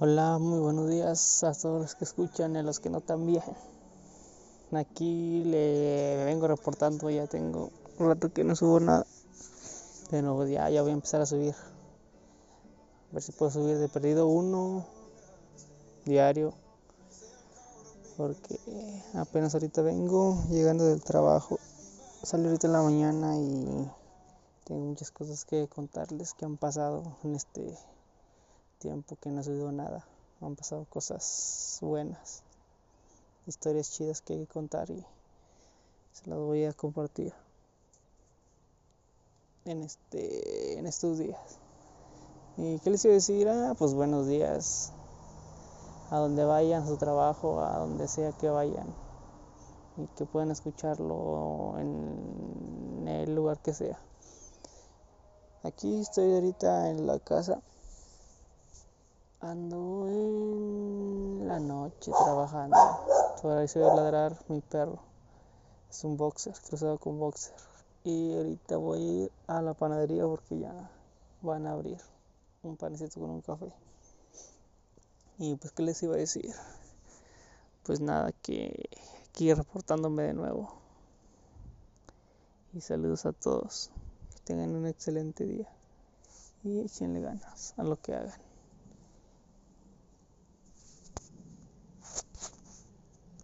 Hola, muy buenos días a todos los que escuchan y a los que no también. Aquí le vengo reportando, ya tengo un rato que no subo nada. Pero ya, ya voy a empezar a subir. A ver si puedo subir de perdido uno diario. Porque apenas ahorita vengo llegando del trabajo. Salí ahorita en la mañana y tengo muchas cosas que contarles que han pasado en este tiempo que no ha subido nada. Han pasado cosas buenas, historias chidas que hay que contar y se las voy a compartir en este en estos días. ¿Y qué les iba a decir? Ah, pues buenos días. A donde vayan, a su trabajo, a donde sea que vayan. Y que puedan escucharlo en el lugar que sea. Aquí estoy ahorita en la casa Ando en la noche trabajando. Ahí se ve ladrar mi perro. Es un boxer, cruzado con boxer. Y ahorita voy a ir a la panadería porque ya van a abrir un panecito con un café. Y pues, ¿qué les iba a decir? Pues nada, que aquí reportándome de nuevo. Y saludos a todos. Que tengan un excelente día. Y échenle ganas a lo que hagan.